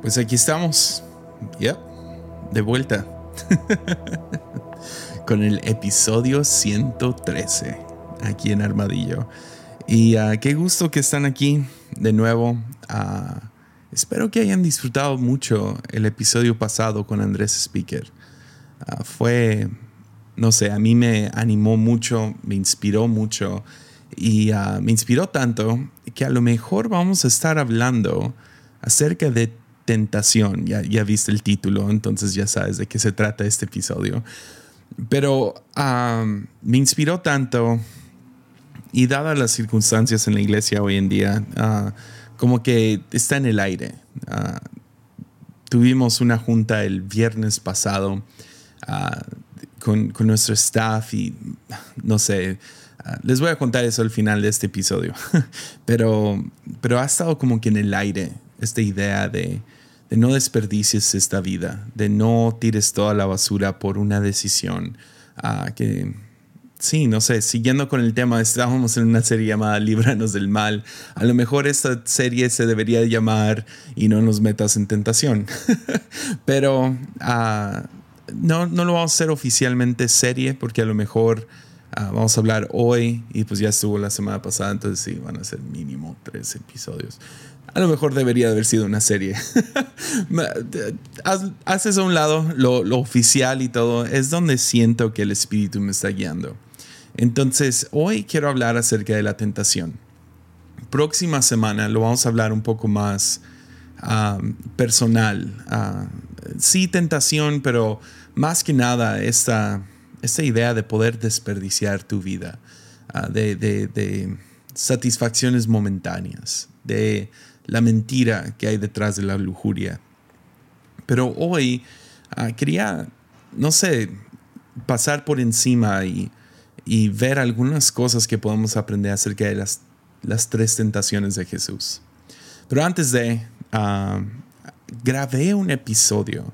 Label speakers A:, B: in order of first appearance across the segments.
A: Pues aquí estamos. Yep. De vuelta. Con el episodio 113. Aquí en Armadillo. Y uh, qué gusto que están aquí de nuevo. Uh, espero que hayan disfrutado mucho el episodio pasado con Andrés Speaker. Uh, fue, no sé, a mí me animó mucho, me inspiró mucho. Y me inspiró tanto que a lo mejor vamos a estar hablando acerca de tentación. Ya, ya viste el título, entonces ya sabes de qué se trata este episodio. Pero me inspiró tanto y dadas las circunstancias en la iglesia hoy en día, ah, como que está en el aire. Ah, tuvimos una junta el viernes pasado ah, con, con, nuestro staff y no sé, les voy a contar eso al final de este episodio, pero, pero ha estado como que en el aire esta idea de, de no desperdicies esta vida, de no tires toda la basura por una decisión. Uh, que sí, no sé, siguiendo con el tema, estábamos en una serie llamada Líbranos del Mal. A lo mejor esta serie se debería llamar Y no nos metas en tentación. Pero uh, no, no lo vamos a hacer oficialmente serie porque a lo mejor... Uh, vamos a hablar hoy y pues ya estuvo la semana pasada, entonces sí, van a ser mínimo tres episodios. A lo mejor debería haber sido una serie. Haces a un lado lo, oficial y todo. Es donde siento que el espíritu me está guiando. Entonces, hoy quiero hablar acerca de la tentación. Próxima semana lo vamos a hablar un poco más personal. Sí, tentación, pero más que nada esta, esta idea de poder desperdiciar tu vida, ah, de, de satisfacciones momentáneas, de la mentira que hay detrás de la lujuria. Pero hoy ah, quería, no sé, pasar por encima y, ver algunas cosas que podemos aprender acerca de las, las tres tentaciones de Jesús. Pero antes de, uh, grabé un episodio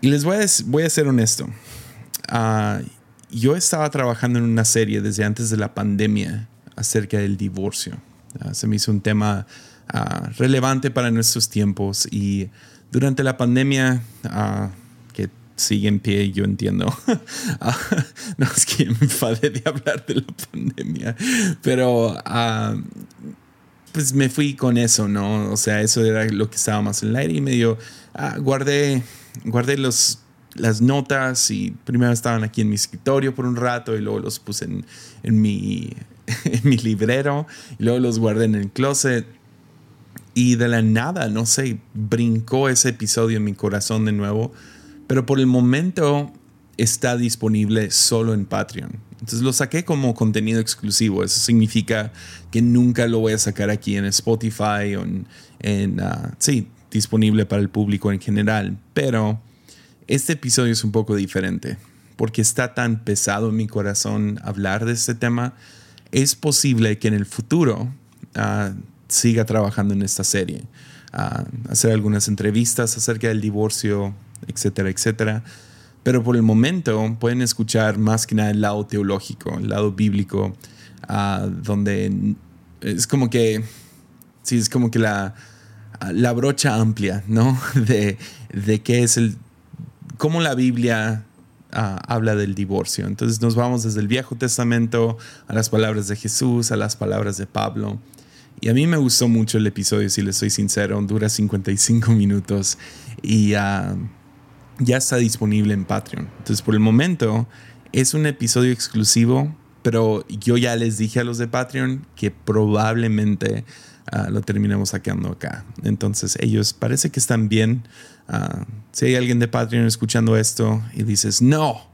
A: y les voy a, voy a ser honesto. Ah, yo estaba trabajando en una serie desde antes de la pandemia acerca del divorcio. se me hizo un tema Ah, relevante para nuestros tiempos y durante la pandemia uh, que sigue en pie, yo entiendo. Ah, no es que me enfade de hablar de la pandemia, pero pues me fui con eso, ¿no? O sea, eso era lo que estaba más en el aire y medio guardé, guardé los las notas y primero estaban aquí en mi escritorio por un rato y luego los puse en, en, mi, en mi librero y luego los guardé en el closet y de la nada, no sé, brincó ese episodio en mi corazón de nuevo. Pero por el momento está disponible solo en Patreon. Entonces lo saqué como contenido exclusivo. Eso significa que nunca lo voy a sacar aquí en Spotify o en, ah, sí, disponible para el público en general. Pero este episodio es un poco diferente porque está tan pesado en mi corazón hablar de este tema. Es posible que en el futuro uh, siga trabajando en esta serie, hacer algunas entrevistas acerca del divorcio, etcétera, etcétera. Pero por el momento pueden escuchar más que nada el lado teológico, el lado bíblico, donde es como que, sí, es como que la, la brocha amplia, ¿no? De, de qué es el, cómo la Biblia habla del divorcio. Entonces nos vamos desde el Viejo Testamento a las palabras de Jesús, a las palabras de Pablo. Y a mí me gustó mucho el episodio, si les soy sincero, dura 55 minutos y ah, ya está disponible en Patreon. Entonces, por el momento, es un episodio exclusivo, pero yo ya les dije a los de Patreon que probablemente ah, lo terminemos sacando acá. Entonces, ellos parece que están bien. Ah, si hay alguien de Patreon escuchando esto y dices, no,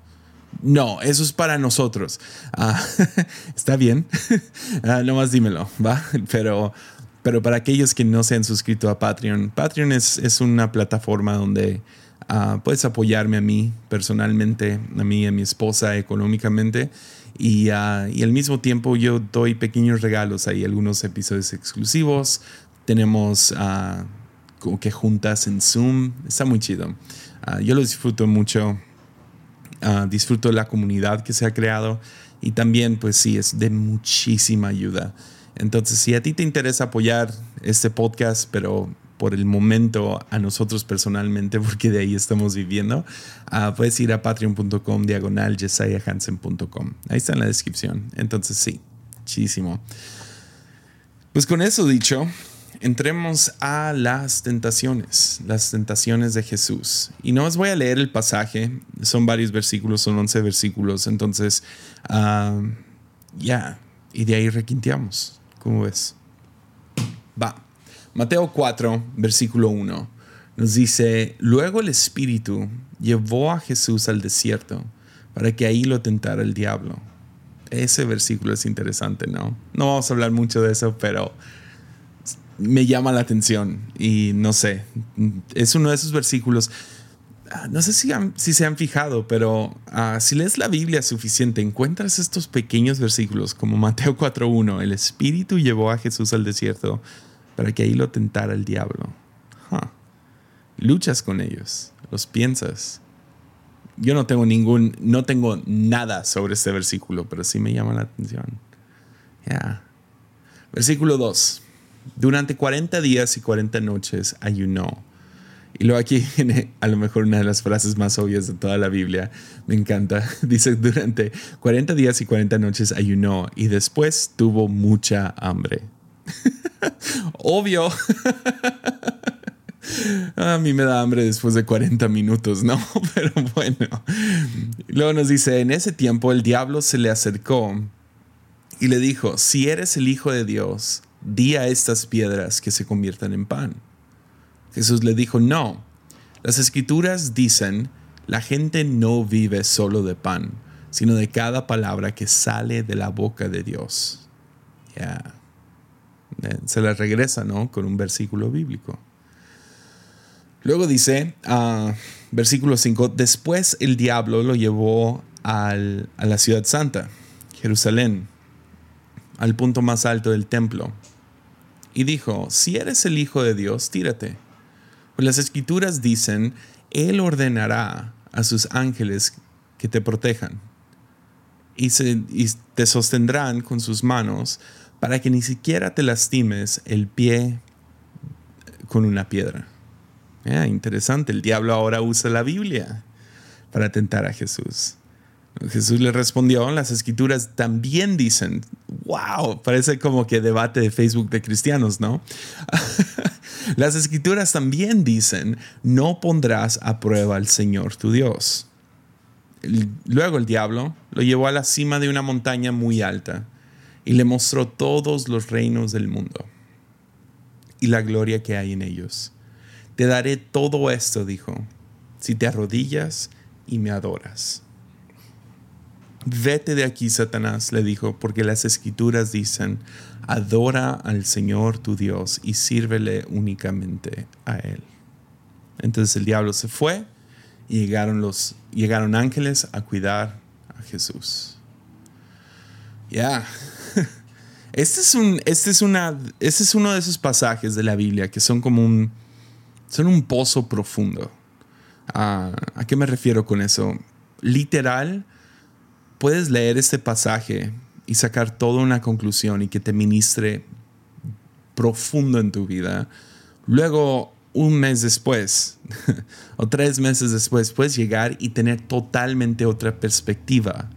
A: no, eso es para nosotros. Ah, está bien, ah, nomás dímelo, ¿va? Pero, pero para aquellos que no se han suscrito a Patreon, Patreon es, es una plataforma donde ah, puedes apoyarme a mí personalmente, a mí y a mi esposa económicamente. Y, y al mismo tiempo yo doy pequeños regalos ahí, algunos episodios exclusivos. Tenemos como que juntas en Zoom. Está muy chido. yo lo disfruto mucho Ah, disfruto de la comunidad que se ha creado y también pues sí, es de muchísima ayuda. Entonces, si a ti te interesa apoyar este podcast, pero por el momento a nosotros personalmente, porque de ahí estamos viviendo, uh, puedes ir a patreon.com diagonal jesayahansen.com. Ahí está en la descripción. Entonces sí, muchísimo. Pues con eso dicho, entremos a las tentaciones, las tentaciones de Jesús. Y no os voy a leer el pasaje, son varios versículos, son 11 versículos, entonces uh, ya, y de ahí requinteamos. ¿Cómo ves? Va. Mateo 4, versículo 1, nos dice, luego el Espíritu llevó a Jesús al desierto para que ahí lo tentara el diablo. Ese versículo es interesante, ¿no? No vamos a hablar mucho de eso, pero me llama la atención y no sé, es uno de esos versículos. Ah, no sé si, si se han fijado, pero uh, si lees la Biblia suficiente, encuentras estos pequeños versículos como Mateo 4.1, el Espíritu llevó a Jesús al desierto para que ahí lo tentara el diablo. Luchas con ellos, los piensas. Yo no tengo ningún, no tengo nada sobre este versículo, pero sí me llama la atención. Ya. Versículo 2. Durante 40 días y 40 noches ayunó. Y luego aquí viene a lo mejor una de las frases más obvias de toda la Biblia. Me encanta. Dice, durante 40 días y 40 noches ayunó y después tuvo mucha hambre. Obvio. A mí me da hambre después de 40 minutos, ¿no? Pero bueno. Luego nos dice, en ese tiempo el diablo se le acercó y le dijo, si eres el Hijo de Dios, di a estas piedras que se conviertan en pan. Jesús le dijo, no, las escrituras dicen, la gente no vive solo de pan, sino de cada palabra que sale de la boca de Dios. Ya. Eh, se la regresa, ¿no? Con un versículo bíblico. Luego dice, uh, versículo 5, después el diablo lo llevó al, a la ciudad santa, Jerusalén, al punto más alto del templo, y dijo, si eres el Hijo de Dios, tírate. Pues las escrituras dicen, Él ordenará a sus ángeles que te protejan y, te sostendrán con sus manos para que ni siquiera te lastimes el pie con una piedra. Ah, interesante, el diablo ahora usa la Biblia para tentar a Jesús. Jesús le respondió, las escrituras también dicen, wow, parece como que debate de Facebook de cristianos, ¿no? las escrituras también dicen, no pondrás a prueba al Señor tu Dios. Luego el diablo lo llevó a la cima de una montaña muy alta y le mostró todos los reinos del mundo y la gloria que hay en ellos. Te daré todo esto, dijo, si te arrodillas y me adoras. Vete de aquí, Satanás, le dijo, porque las escrituras dicen, adora al Señor tu Dios y sírvele únicamente a Él. Entonces el diablo se fue y llegaron, los, llegaron ángeles a cuidar a Jesús. Ya, este, es este, es este es uno de esos pasajes de la Biblia que son como un, son un pozo profundo. Ah, ¿A qué me refiero con eso? Literal, puedes leer este pasaje y sacar toda una conclusión y que te ministre profundo en tu vida. Luego, un mes después o tres meses después, puedes llegar y tener totalmente otra perspectiva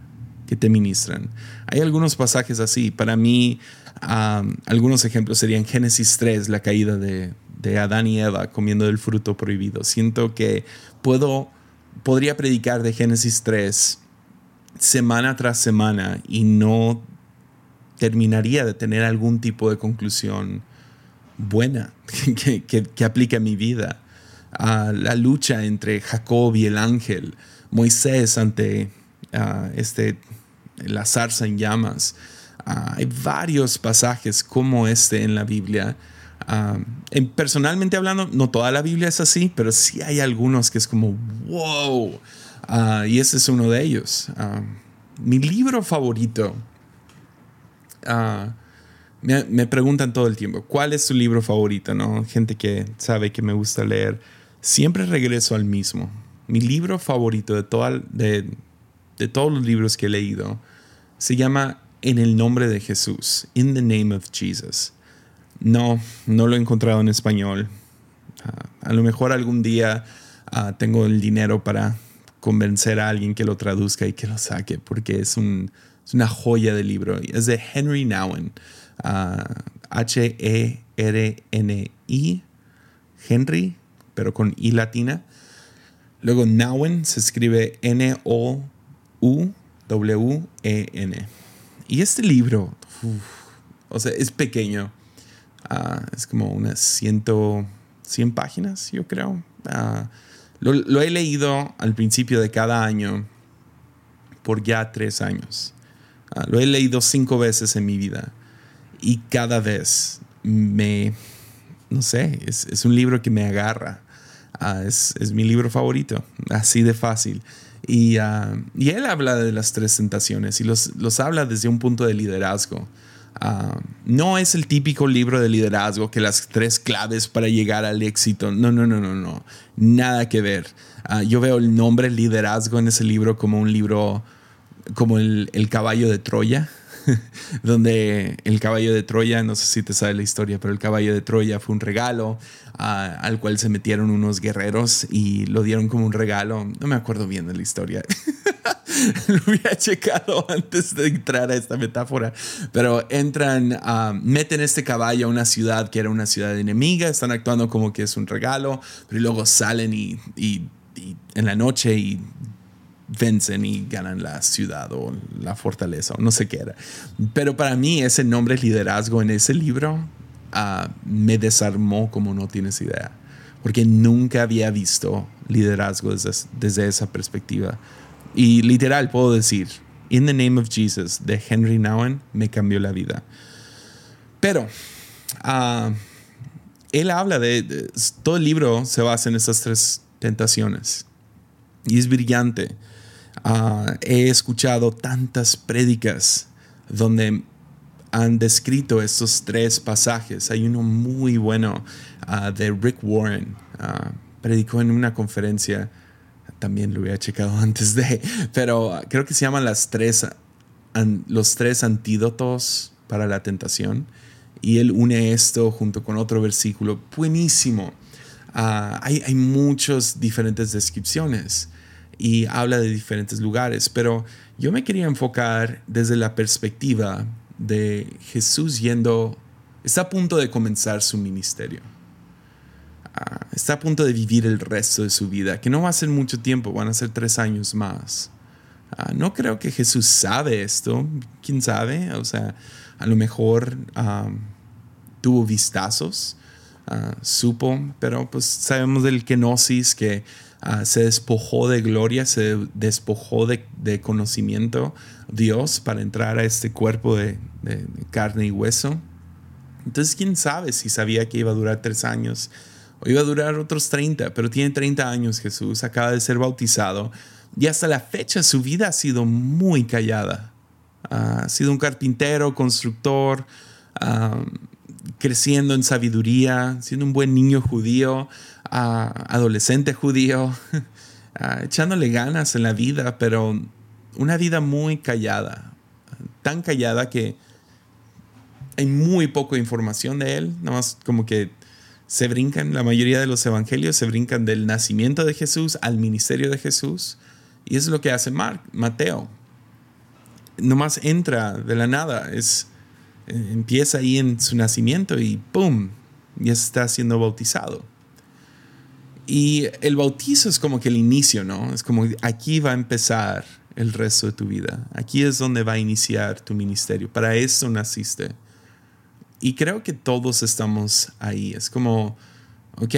A: que te ministran. Hay algunos pasajes así. Para mí, algunos ejemplos serían Génesis 3, la caída de, Adán y Eva comiendo del fruto prohibido. Siento que puedo, podría predicar de Génesis 3 semana tras semana y no terminaría de tener algún tipo de conclusión buena que, que, aplique a mi vida. la lucha entre Jacob y el ángel, Moisés ante este la zarza en llamas. Ah, hay varios pasajes como este en la Biblia. Ah, personalmente hablando, no toda la Biblia es así, pero sí hay algunos que es como, wow. Ah, y ese es uno de ellos. mi libro favorito, me, me, preguntan todo el tiempo, ¿cuál es tu libro favorito? ¿no? Gente que sabe que me gusta leer. Siempre regreso al mismo. Mi libro favorito de, toda, de, de todos los libros que he leído se llama En el nombre de Jesús, In the Name of Jesus. No, no lo he encontrado en español. Ah, a lo mejor algún día ah, tengo el dinero para convencer a alguien que lo traduzca y que lo saque, porque es, un, es una joya de libro. Es de Henry Nowen. H-E-R-N-I. Henry, pero con I latina. Luego Nowen se escribe N-O-U-W-E-N. Y este libro, o sea, es pequeño. Ah, es como unas 100, 100 páginas, yo creo. Ah, lo, he leído al principio de cada año por ya tres años. Ah, lo he leído cinco veces en mi vida y cada vez me, no sé, es, un libro que me agarra. es, mi libro favorito, así de fácil. Y, y, él habla de las tres tentaciones y los, los habla desde un punto de liderazgo. Ah, no es el típico libro de liderazgo que las tres claves para llegar al éxito. No, no, no, no, no. Nada que ver. Ah, yo veo el nombre liderazgo en ese libro como un libro como el, caballo de Troya. donde el caballo de Troya, no sé si te sabe la historia, pero el caballo de Troya fue un regalo ah, al cual se metieron unos guerreros y lo dieron como un regalo. No me acuerdo bien de la historia. lo había checado antes de entrar a esta metáfora, pero entran, uh, meten este caballo a una ciudad que era una ciudad enemiga, están actuando como que es un regalo, pero luego salen y, y en la noche y vencen y ganan la ciudad o la fortaleza o no sé qué era. Pero para mí ese nombre liderazgo en ese libro ah, me desarmó como no tienes idea, porque nunca había visto liderazgo desde, desde, esa perspectiva. Y literal puedo decir, In the Name of Jesus de Henry Nouwen me cambió la vida. Pero uh, él habla de, todo el libro se basa en estas tres tentaciones y es brillante. Ah, he escuchado tantas prédicas donde han descrito estos tres pasajes. Hay uno muy bueno ah, de Rick Warren. Uh, predicó en una conferencia, también lo había checado antes de, pero creo que se llaman las tres, los tres antídotos para la tentación. Y él une esto junto con otro versículo buenísimo. hay, hay muchas diferentes descripciones y habla de diferentes lugares, pero yo me quería enfocar desde la perspectiva de Jesús yendo, está a punto de comenzar su ministerio. Ah, está a punto de vivir el resto de su vida, que no va a ser mucho tiempo, van a ser tres años más. Ah, no creo que Jesús sabe esto, quién sabe, o sea, a lo mejor ah, tuvo vistazos, supo, pero pues sabemos del kenosis que Ah, se despojó de gloria, se despojó de, conocimiento Dios para entrar a este cuerpo de, carne y hueso. Entonces, quién sabe si sabía que iba a durar tres años iba a durar otros 30, pero tiene 30 años Jesús, acaba de ser bautizado y hasta la fecha su vida ha sido muy callada. Ah, ha sido un carpintero, constructor, ah, creciendo en sabiduría, siendo un buen niño judío, adolescente judío, echándole ganas en la vida, pero una vida muy callada, tan callada que hay muy poca información de él, nada más como que se brincan, la mayoría de los evangelios se brincan del nacimiento de Jesús al ministerio de Jesús, y es lo que hace Mateo. Nomás entra de la nada, es, empieza ahí en su nacimiento y ¡pum! ya está siendo bautizado. Y el bautizo es como que el inicio, ¿no? Es como aquí va a empezar el resto de tu vida. Aquí es donde va a iniciar tu ministerio. Para eso naciste. Y creo que todos estamos ahí. Es como, ok,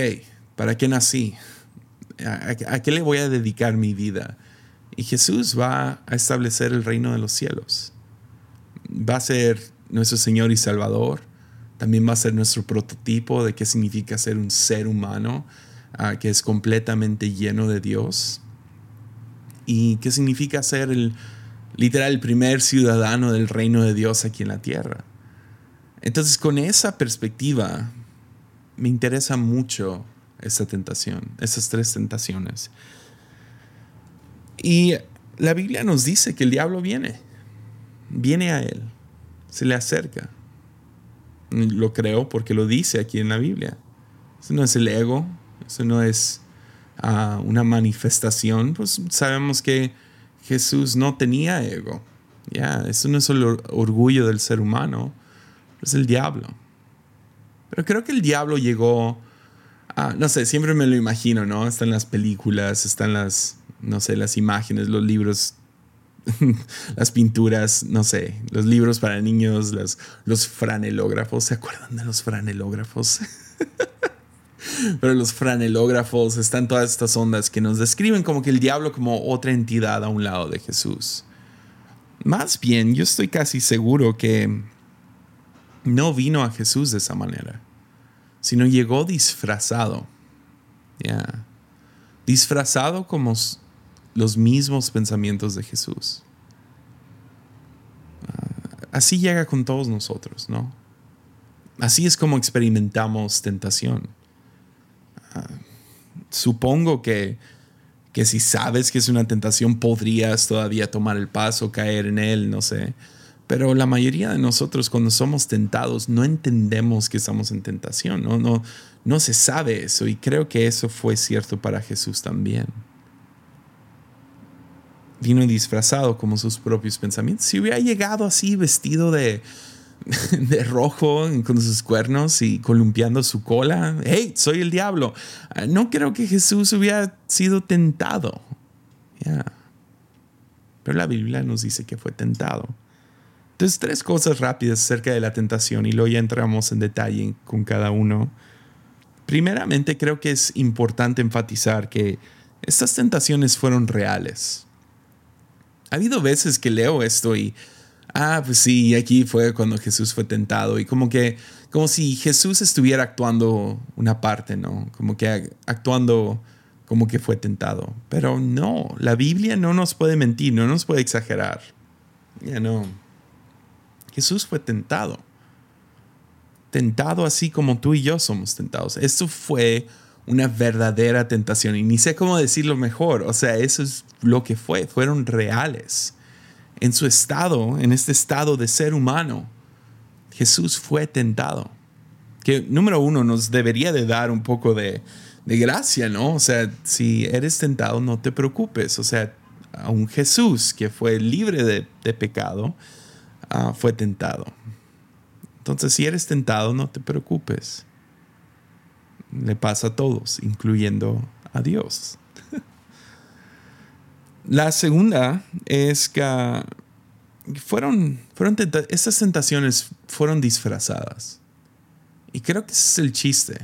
A: ¿para qué nací? ¿A, qué le voy a dedicar mi vida? Y Jesús va a establecer el reino de los cielos. Va a ser nuestro Señor y Salvador. También va a ser nuestro prototipo de qué significa ser un ser humano Ah, que es completamente lleno de Dios. ¿Y qué significa ser el literal primer ciudadano del reino de Dios aquí en la tierra? Entonces, con esa perspectiva, me interesa mucho esa tentación, esas tres tentaciones. Y la Biblia nos dice que el diablo viene, viene a él, se le acerca. Lo creo porque lo dice aquí en la Biblia Eso no es el ego, eso no es ah, una manifestación. Pues sabemos que Jesús no tenía ego. Ya, eso no es el orgullo del ser humano, es el diablo. Pero creo que el diablo llegó, no sé, siempre me lo imagino, ¿no? Están las películas, están las, no sé, las imágenes, los libros las pinturas, no sé, los libros para niños, los franelógrafos. ¿Se acuerdan de los franelógrafos? Pero los franelógrafos están todas estas ondas que nos describen como que el diablo como otra entidad a un lado de Jesús. Más bien, yo estoy casi seguro que no vino a Jesús de esa manera, sino llegó disfrazado. Ya. Disfrazado como los mismos pensamientos de Jesús. Ah, así llega con todos nosotros, ¿no? Así es como experimentamos tentación. Ah, supongo que, que si sabes que es una tentación podrías todavía tomar el paso, caer en él, no sé. Pero la mayoría de nosotros cuando somos tentados no entendemos que estamos en tentación, no, no, no se sabe eso y creo que eso fue cierto para Jesús también vino disfrazado como sus propios pensamientos. Si hubiera llegado así vestido de, de rojo con sus cuernos y columpiando su cola, hey, soy el diablo. Ah, no creo que Jesús hubiera sido tentado. Pero la Biblia nos dice que fue tentado. Entonces, tres cosas rápidas acerca de la tentación y luego ya entramos en detalle con cada uno. Primeramente, creo que es importante enfatizar que estas tentaciones fueron reales ha habido veces que leo esto y, ah, pues sí, aquí fue cuando Jesús fue tentado y como que, como si Jesús estuviera actuando una parte, ¿no? Como que actuando como que fue tentado. Pero no, la Biblia no nos puede mentir, no nos puede exagerar. Ya no. Jesús fue tentado. Tentado así como tú y yo somos tentados. Esto fue una verdadera tentación. Y ni sé cómo decirlo mejor. O sea, eso es lo que fue. Fueron reales. En su estado, en este estado de ser humano, Jesús fue tentado. Que número uno nos debería de dar un poco de, gracia, ¿no? O sea, si eres tentado, no te preocupes. O sea, a un Jesús que fue libre de, pecado, ah, fue tentado. Entonces, si eres tentado, no te preocupes le pasa a todos, incluyendo a Dios. La segunda es que fueron, fueron estas tentaciones fueron disfrazadas. Y creo que ese es el chiste.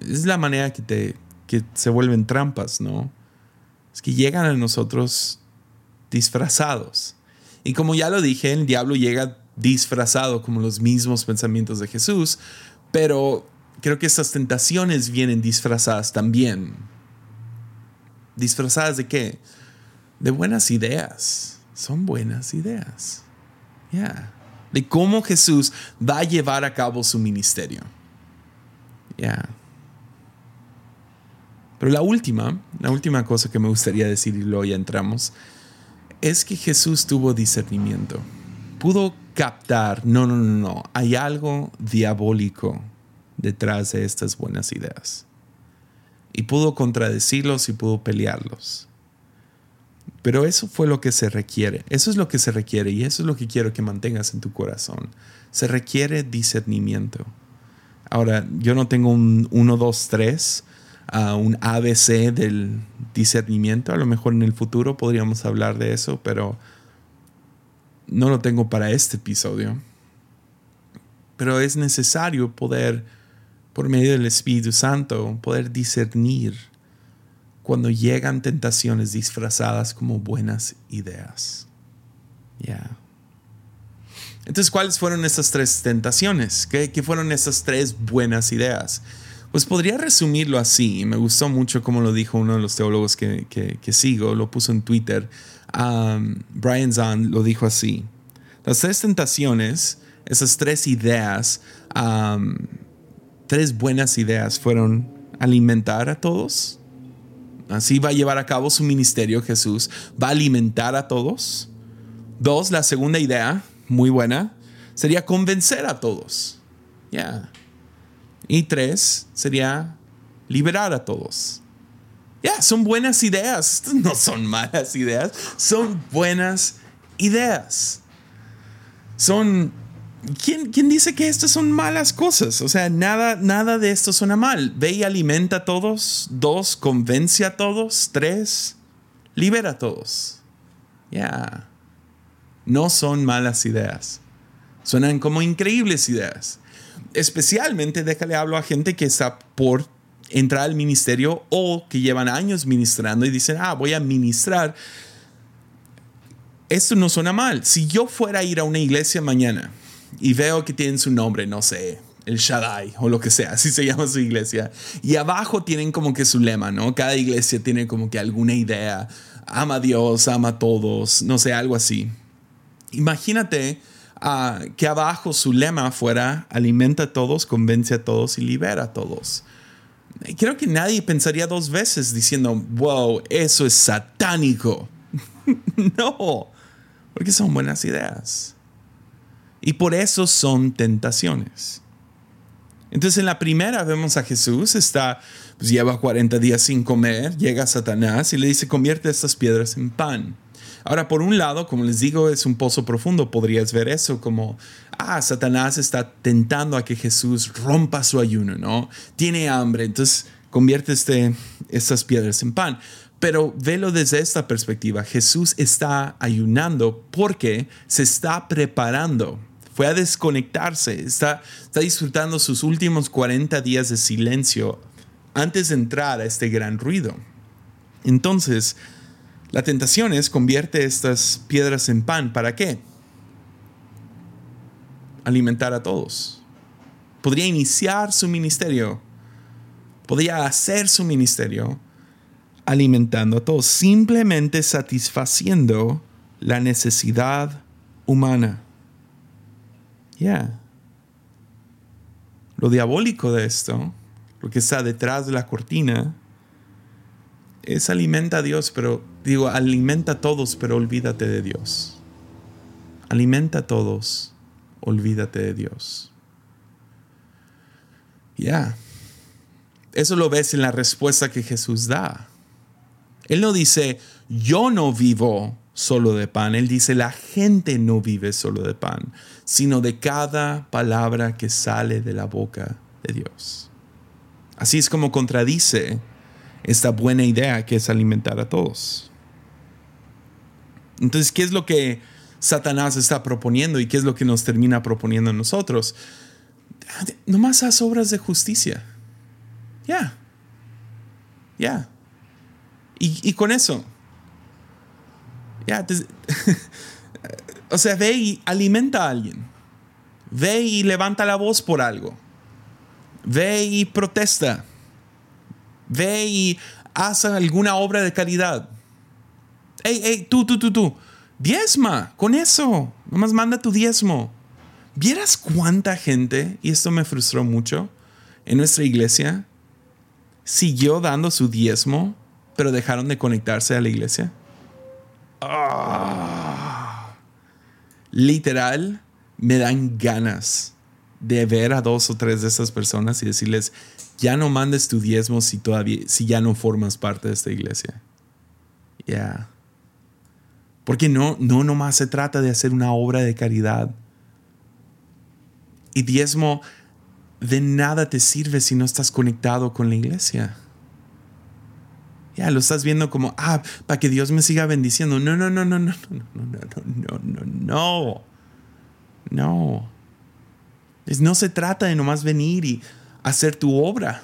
A: Es la manera que, te, que se vuelven trampas, ¿no? Es que llegan a nosotros disfrazados. Y como ya lo dije, el diablo llega disfrazado como los mismos pensamientos de Jesús, pero creo que estas tentaciones vienen disfrazadas también. ¿Disfrazadas de qué? De buenas ideas. Son buenas ideas. Ya. De cómo Jesús va a llevar a cabo su ministerio. Ya. Pero la última, la última cosa que me gustaría decir y luego ya entramos, es que Jesús tuvo discernimiento. Pudo captar, no, no, no, no, hay algo diabólico detrás de estas buenas ideas. Y pudo contradecirlos y pudo pelearlos. Pero eso fue lo que se requiere. Eso es lo que se requiere y eso es lo que quiero que mantengas en tu corazón. Se requiere discernimiento. Ahora, yo no tengo un 1, 2, 3, un ABC del discernimiento. A lo mejor en el futuro podríamos hablar de eso, pero no lo tengo para este episodio. Pero es necesario poder por medio del Espíritu Santo, poder discernir cuando llegan tentaciones disfrazadas como buenas ideas. Ya. Entonces, ¿cuáles fueron esas tres tentaciones? ¿Qué, fueron esas tres buenas ideas? Pues podría resumirlo así. Me gustó mucho como lo dijo uno de los teólogos que, sigo, lo puso en Twitter. Brian Zahn lo dijo así. Las tres tentaciones, esas tres ideas, tres buenas ideas fueron alimentar a todos. Así va a llevar a cabo su ministerio Jesús. Va a alimentar a todos. Dos, la segunda idea, muy buena, sería convencer a todos. Ya. Y tres sería liberar a todos. Ya, son buenas ideas. No son malas ideas, son buenas ideas. Son... ¿Quién, ¿Quién, dice que estas son malas cosas? O sea, nada, nada de esto suena mal. Ve y alimenta a todos. Dos, convence a todos. Tres, libera a todos. Ya. No son malas ideas. Suenan como increíbles ideas. Especialmente, déjale hablo a gente que está por entrar al ministerio o que llevan años ministrando y dicen, ah, voy a ministrar. Esto no suena mal. Si yo fuera a ir a una iglesia mañana y veo que tienen su nombre, no sé, el Shaddai o lo que sea, así se llama su iglesia, y abajo tienen como que su lema, ¿no? Cada iglesia tiene como que alguna idea, ama a Dios, ama a todos, no sé, algo así. Imagínate que abajo su lema fuera alimenta a todos, convence a todos y libera a todos creo que nadie pensaría dos veces diciendo, wow, eso es satánico. no, porque son buenas ideas. Y por eso son tentaciones. Entonces en la primera vemos a Jesús, está, pues lleva 40 días sin comer, llega Satanás y le dice, convierte estas piedras en pan. Ahora, por un lado, como les digo, es un pozo profundo. Podrías ver eso como, ah, Satanás está tentando a que Jesús rompa su ayuno, ¿no? Tiene hambre, entonces convierte este, estas piedras en pan. Pero velo desde esta perspectiva. Jesús está ayunando porque se está preparando. Fue a desconectarse. Está, está disfrutando sus últimos 40 días de silencio antes de entrar a este gran ruido. Entonces, la tentación es convierte estas piedras en pan. ¿Para qué? Alimentar a todos. Podría iniciar su ministerio. Podría hacer su ministerio alimentando a todos, simplemente satisfaciendo la necesidad humana. Ya. Lo diabólico de esto, lo que está detrás de la cortina, es alimenta a Dios, pero digo, alimenta a todos, pero olvídate de Dios. Alimenta a todos, olvídate de Dios. Ya. Eso lo ves en la respuesta que Jesús da. Él no dice, yo no vivo solo de pan. Él dice, la gente no vive solo de pan, sino de cada palabra que sale de la boca de Dios. Así es como contradice esta buena idea que es alimentar a todos. Entonces, ¿qué es lo que Satanás está proponiendo y qué es lo que nos termina proponiendo a nosotros? Nomás haz obras de justicia. Ya. Ya. Y, con eso. Ya. o sea, ve y alimenta a alguien. Ve y levanta la voz por algo. Ve y protesta. Ve y haz alguna obra de caridad Ey, ey, tú, tú, tú, tú. Diezma, con eso. Nomás manda tu diezmo. ¿Vieras cuánta gente, y esto me frustró mucho, en nuestra iglesia siguió dando su diezmo, pero dejaron de conectarse a la iglesia? Ah. Literal, me dan ganas de ver a dos o tres de esas personas y decirles, ya no mandes tu diezmo si todavía, si ya no formas parte de esta iglesia. Ya. Porque no, no nomás se trata de hacer una obra de caridad. Y diezmo de nada te sirve si no estás conectado con la iglesia. Ya lo estás viendo como, ah, para que Dios me siga bendiciendo. No, no, no, no, no, no, no, no, no, no, no. No. no se trata de nomás venir y hacer tu obra.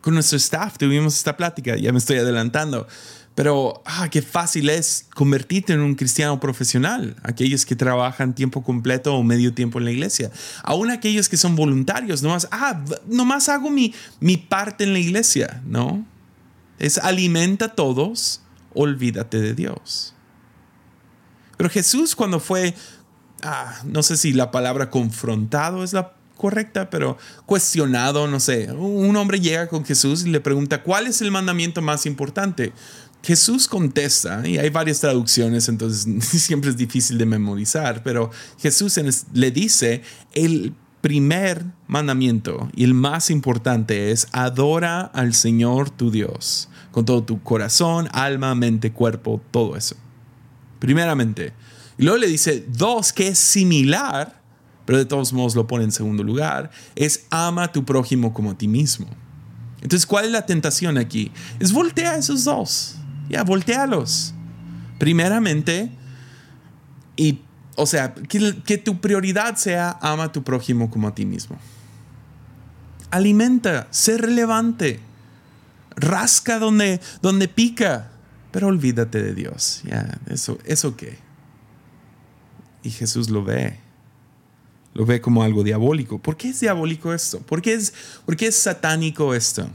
A: Con nuestro staff tuvimos esta plática, ya me estoy adelantando. Pero, ah, qué fácil es convertirte en un cristiano profesional, aquellos que trabajan tiempo completo o medio tiempo en la iglesia. Aún aquellos que son voluntarios, nomás, ah, nomás hago mi, mi parte en la iglesia, ¿no? Es alimenta a todos, olvídate de Dios. Pero Jesús cuando fue, ah, no sé si la palabra confrontado es la correcta, pero cuestionado, no sé, un hombre llega con Jesús y le pregunta, ¿cuál es el mandamiento más importante? Jesús contesta, y hay varias traducciones, entonces siempre es difícil de memorizar, pero Jesús le dice, el primer mandamiento y el más importante es adora al Señor tu Dios con todo tu corazón, alma, mente, cuerpo, todo eso. Primeramente. Y luego le dice dos, que es similar, pero de todos modos lo pone en segundo lugar, es ama a tu prójimo como a ti mismo. Entonces, ¿cuál es la tentación aquí? Es voltea esos dos. Ya, voltealos. Primeramente, y, o sea, que, tu prioridad sea ama a tu prójimo como a ti mismo. Alimenta, sé relevante rasca donde, donde pica, pero olvídate de Dios. Ya, eso, ¿eso qué? Y Jesús lo ve. Lo ve como algo diabólico. ¿Por qué es diabólico esto? ¿Por qué es, por qué es satánico esto?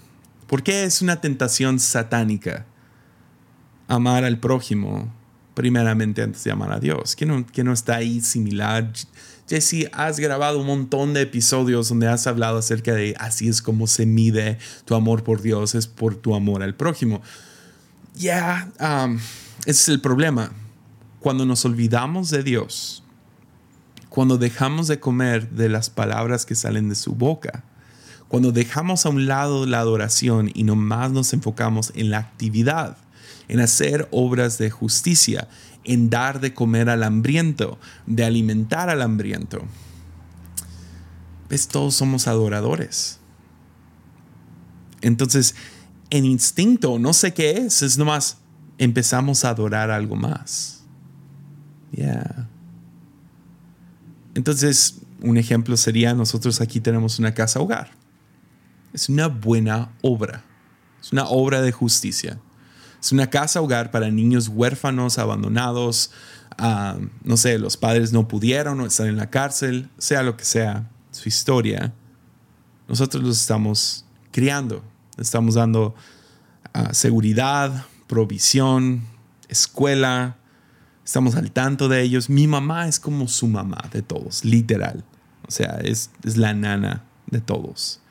A: ¿Por qué es una tentación satánica? Amar al prójimo primeramente antes de amar a Dios. ¿Quién no, no está ahí similar? Jesse, has grabado un montón de episodios donde has hablado acerca de así es como se mide tu amor por Dios, es por tu amor al prójimo. Ya, um, ese es el problema. Cuando nos olvidamos de Dios, cuando dejamos de comer de las palabras que salen de su boca, cuando dejamos a un lado la adoración y nomás nos enfocamos en la actividad, en hacer obras de justicia, en dar de comer al hambriento, de alimentar al hambriento. ¿Ves? Todos somos adoradores. Entonces, en instinto, no sé qué es, es nomás empezamos a adorar algo más. Ya. Entonces, un ejemplo sería, nosotros aquí tenemos una casa hogar. Es una buena obra. Es una obra de justicia. Es una casa hogar para niños huérfanos, abandonados. Ah, no sé, los padres no pudieron o están en la cárcel, sea lo que sea su historia. Nosotros los estamos criando, estamos dando ah, seguridad, provisión, escuela, estamos al tanto de ellos. Mi mamá es como su mamá de todos, literal. O sea, es, es la nana de todos.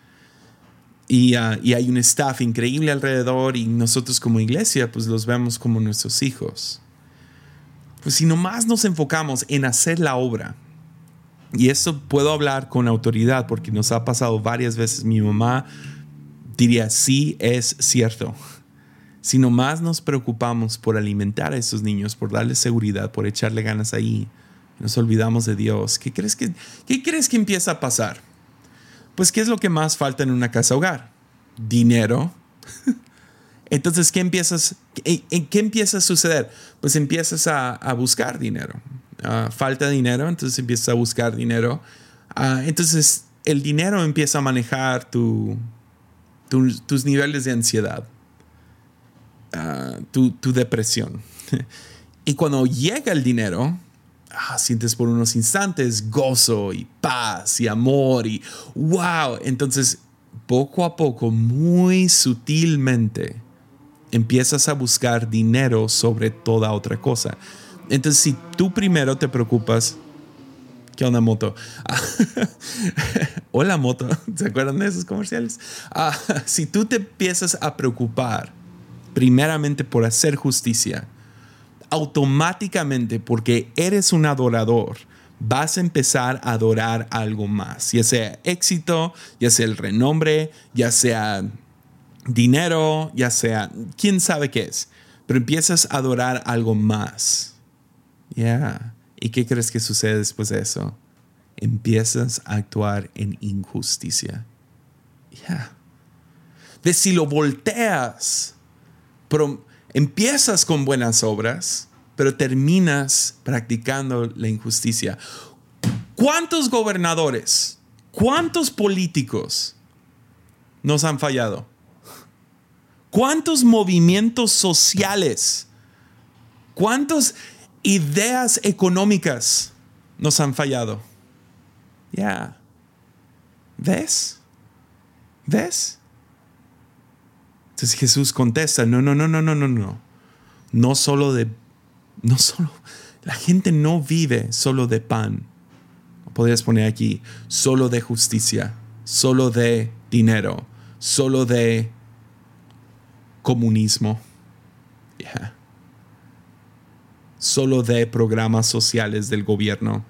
A: Ah, y, hay un staff increíble alrededor y nosotros como iglesia pues los vemos como nuestros hijos. Pues si nomás nos enfocamos en hacer la obra, y eso puedo hablar con autoridad porque nos ha pasado varias veces, mi mamá diría, sí es cierto. Si nomás nos preocupamos por alimentar a esos niños, por darles seguridad, por echarle ganas ahí, nos olvidamos de Dios, ¿qué crees que, qué crees que empieza a pasar? Pues, ¿qué es lo que más falta en una casa hogar? Dinero. Entonces, ¿qué empiezas, en, qué empieza a suceder? Pues empiezas a, buscar dinero. Ah, falta dinero, entonces empiezas a buscar dinero. Ah, entonces, el dinero empieza a manejar tu, tus niveles de ansiedad, ah, tu, tu depresión. y cuando llega el dinero, Ah, sientes por unos instantes gozo y paz y amor y wow. Entonces, poco a poco, muy sutilmente, empiezas a buscar dinero sobre toda otra cosa. Entonces, si tú primero te preocupas, ¿qué onda moto? Hola moto, ¿se acuerdan de esos comerciales? Ah, si tú te empiezas a preocupar primeramente por hacer justicia, automáticamente, porque eres un adorador, vas a empezar a adorar algo más, ya sea éxito, ya sea el renombre, ya sea dinero, ya sea quién sabe qué es, pero empiezas a adorar algo más. Ya. ¿Y qué crees que sucede después de eso? Empiezas a actuar en injusticia. Ya. De si lo volteas, Empiezas con buenas obras, pero terminas practicando la injusticia. ¿Cuántos gobernadores, cuántos políticos nos han fallado? ¿Cuántos movimientos sociales, cuántas ideas económicas nos han fallado? Ya. ¿Ves? ¿Ves? Entonces Jesús contesta, no, no, no, no, no, no, no. No solo de, no solo, la gente no vive solo de pan. Podrías poner aquí, solo de justicia, solo de dinero, solo de comunismo. Solo de programas sociales del gobierno.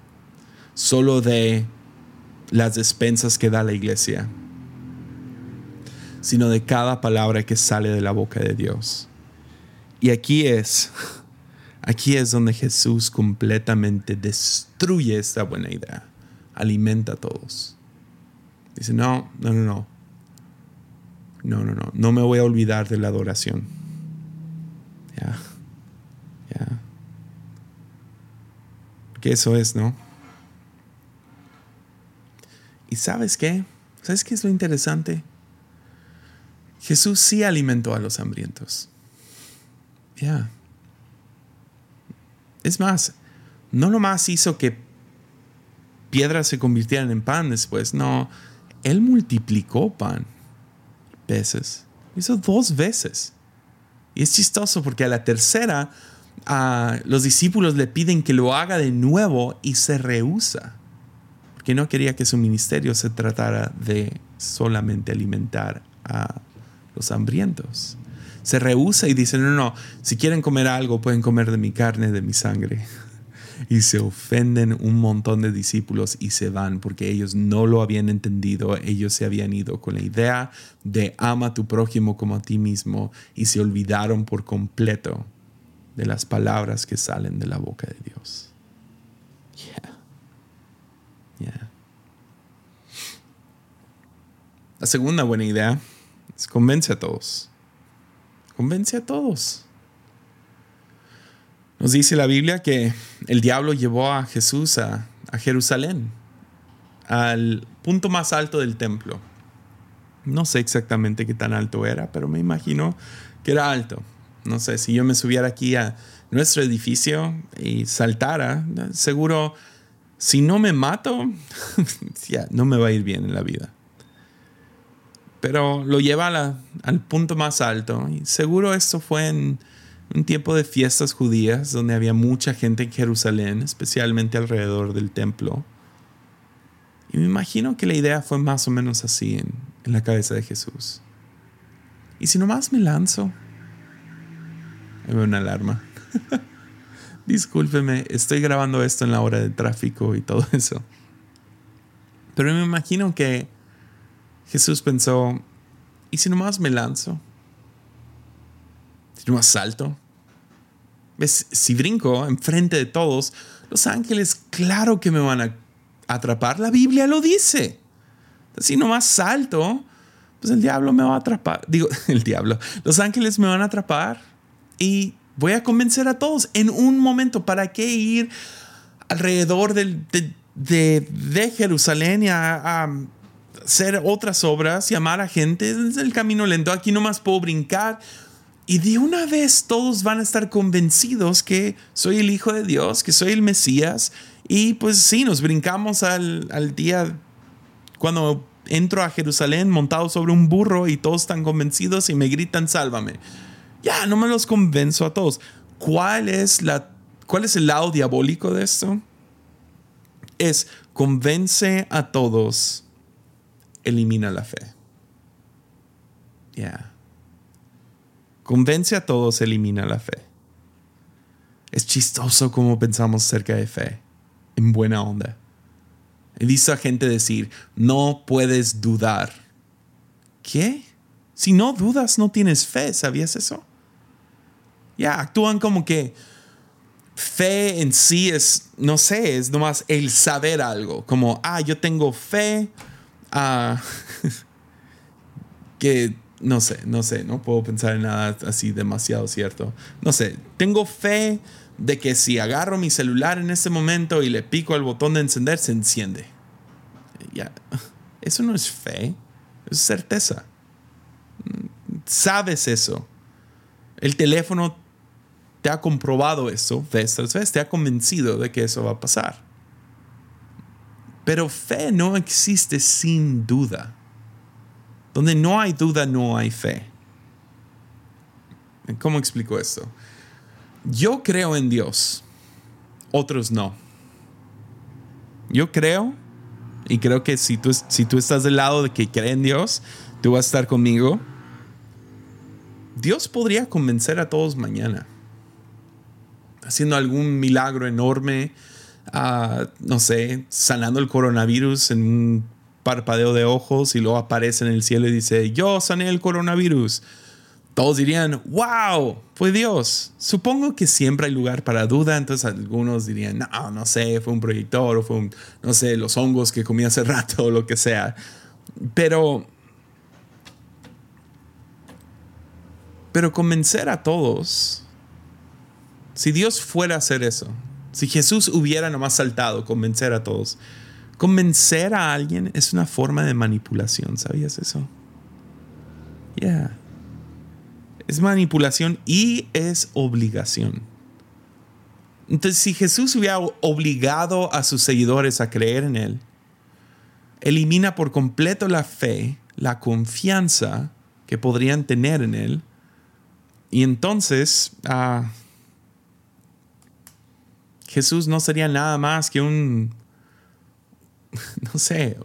A: Solo de las despensas que da la iglesia, sino de cada palabra que sale de la boca de Dios. Y aquí es, aquí es donde Jesús completamente destruye esta buena idea, alimenta a todos. Dice, no, no, no, no. No, no, no. No me voy a olvidar de la adoración. Ya. Ya. Que eso es, ¿no? ¿Y sabes qué? ¿Sabes qué es lo interesante? Jesús sí alimentó a los hambrientos. Ya. Es más, no nomás hizo que piedras se convirtieran en pan después, no, Él multiplicó pan veces. Hizo dos veces. Y es chistoso porque a la tercera los discípulos le piden que lo haga de nuevo y se rehúsa. Porque no quería que su ministerio se tratara de solamente alimentar a los hambrientos. Se rehúsa y dice, no, no, si quieren comer algo pueden comer de mi carne, de mi sangre y se ofenden un montón de discípulos y se van porque ellos no lo habían entendido, ellos se habían ido con la idea de ama a tu prójimo como a ti mismo y se olvidaron por completo de las palabras que salen de la boca de Dios. La segunda buena idea convence a todos. Convence a todos. Nos dice la Biblia que el diablo llevó a Jesús a, Jerusalén, al punto más alto del templo. No sé exactamente qué tan alto era, pero me imagino que era alto. No sé, si yo me subiera aquí a nuestro edificio y saltara, seguro, si no me mato, no me va a ir bien en la vida. Pero lo lleva al punto más alto y seguro esto fue en un tiempo de fiestas judías donde había mucha gente en Jerusalén, especialmente alrededor del templo. Y me imagino que la idea fue más o menos así en, la cabeza de Jesús. ¿Y si nomás me lanzo? Hay una alarma. Discúlpeme, estoy grabando esto en la hora de tráfico y todo eso. Pero me imagino que Jesús pensó, ¿y si nomás me lanzo? no asalto. ¿Ves? Si brinco enfrente de todos, los ángeles, claro que me van a atrapar. La Biblia lo dice. Si nomás salto, pues el diablo me va a atrapar. Digo, el diablo. Los ángeles me van a atrapar y voy a convencer a todos en un momento. ¿Para qué ir alrededor de, de, Jerusalén y a, a, hacer otras obras y amar a gente? Es el camino lento. Aquí nomás puedo brincar y de una vez todos van a estar convencidos que soy el Hijo de Dios, que soy el Mesías. Y pues sí, nos brincamos al, al día cuando entro a Jerusalén montado sobre un burro y todos están convencidos y me gritan, sálvame. Ya, no me los convenzo a todos. ¿Cuál es, la, cuál es el lado diabólico de esto? Es convence a todos, elimina la fe. Ya. Convence a todos, elimina la fe. Es chistoso cómo pensamos acerca de fe, en buena onda. He visto a gente decir, no puedes dudar. ¿Qué? Si no dudas, no tienes fe, ¿sabías eso? Ya, actúan como que fe en sí es, no sé, es nomás el saber algo. Como, ah, yo tengo fe a que no sé, no sé, no puedo pensar en nada así demasiado cierto. No sé, tengo fe de que si agarro mi celular en este momento y le pico al botón de encender, se enciende. Ya, eso no es fe, es certeza. Sabes eso. El teléfono te ha comprobado eso vez tras vez, te ha convencido de que eso va a pasar. Pero fe no existe sin duda. Donde no hay duda, no hay fe. ¿Cómo explico esto? Yo creo en Dios, otros no. Yo creo, y creo que si tú, si tú estás del lado de que cree en Dios, tú vas a estar conmigo. Dios podría convencer a todos mañana, haciendo algún milagro enorme, no sé, sanando el coronavirus en un parpadeo de ojos y luego aparece en el cielo y dice, yo sané el coronavirus. Todos dirían, wow, fue Dios. Supongo que siempre hay lugar para duda, entonces algunos dirían, no, no sé, fue un proyector o fue un, no sé, los hongos que comí hace rato o lo que sea. Pero, pero convencer a todos, si Dios fuera a hacer eso, si Jesús hubiera nomás saltado, convencer a todos, Convencer a alguien es una forma de manipulación, ¿sabías eso? Yeah. Es manipulación y es obligación. Entonces, si Jesús hubiera obligado a sus seguidores a creer en Él, elimina por completo la fe, la confianza que podrían tener en Él, y entonces ah, Jesús no sería nada más que un no sé,